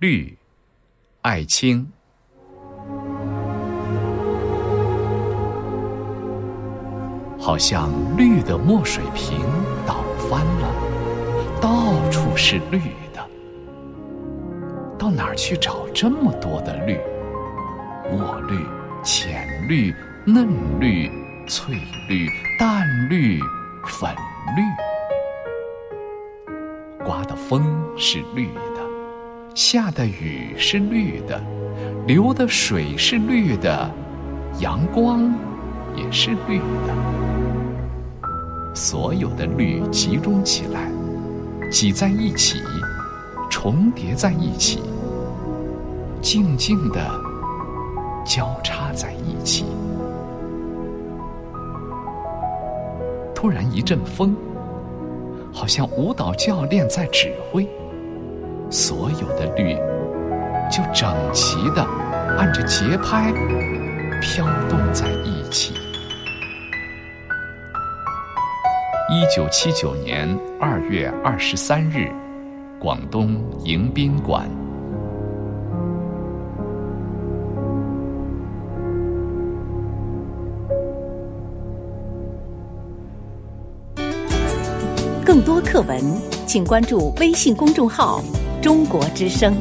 绿，艾青。好像绿的墨水瓶倒翻了，到处是绿的。到哪儿去找这么多的绿？墨绿、浅绿、嫩绿、翠绿、淡绿、粉绿。刮的风是绿的，下的雨是绿的，流的水是绿的，阳光也是绿的。所有的绿集中起来，挤在一起，重叠在一起，静静的交叉在一起。突然一阵风，好像舞蹈教练在指挥，所有的绿就整齐的按着节拍飘动在一起。一九七九年二月二十三日，广东迎宾馆。更多课文，请关注微信公众号“中国之声”。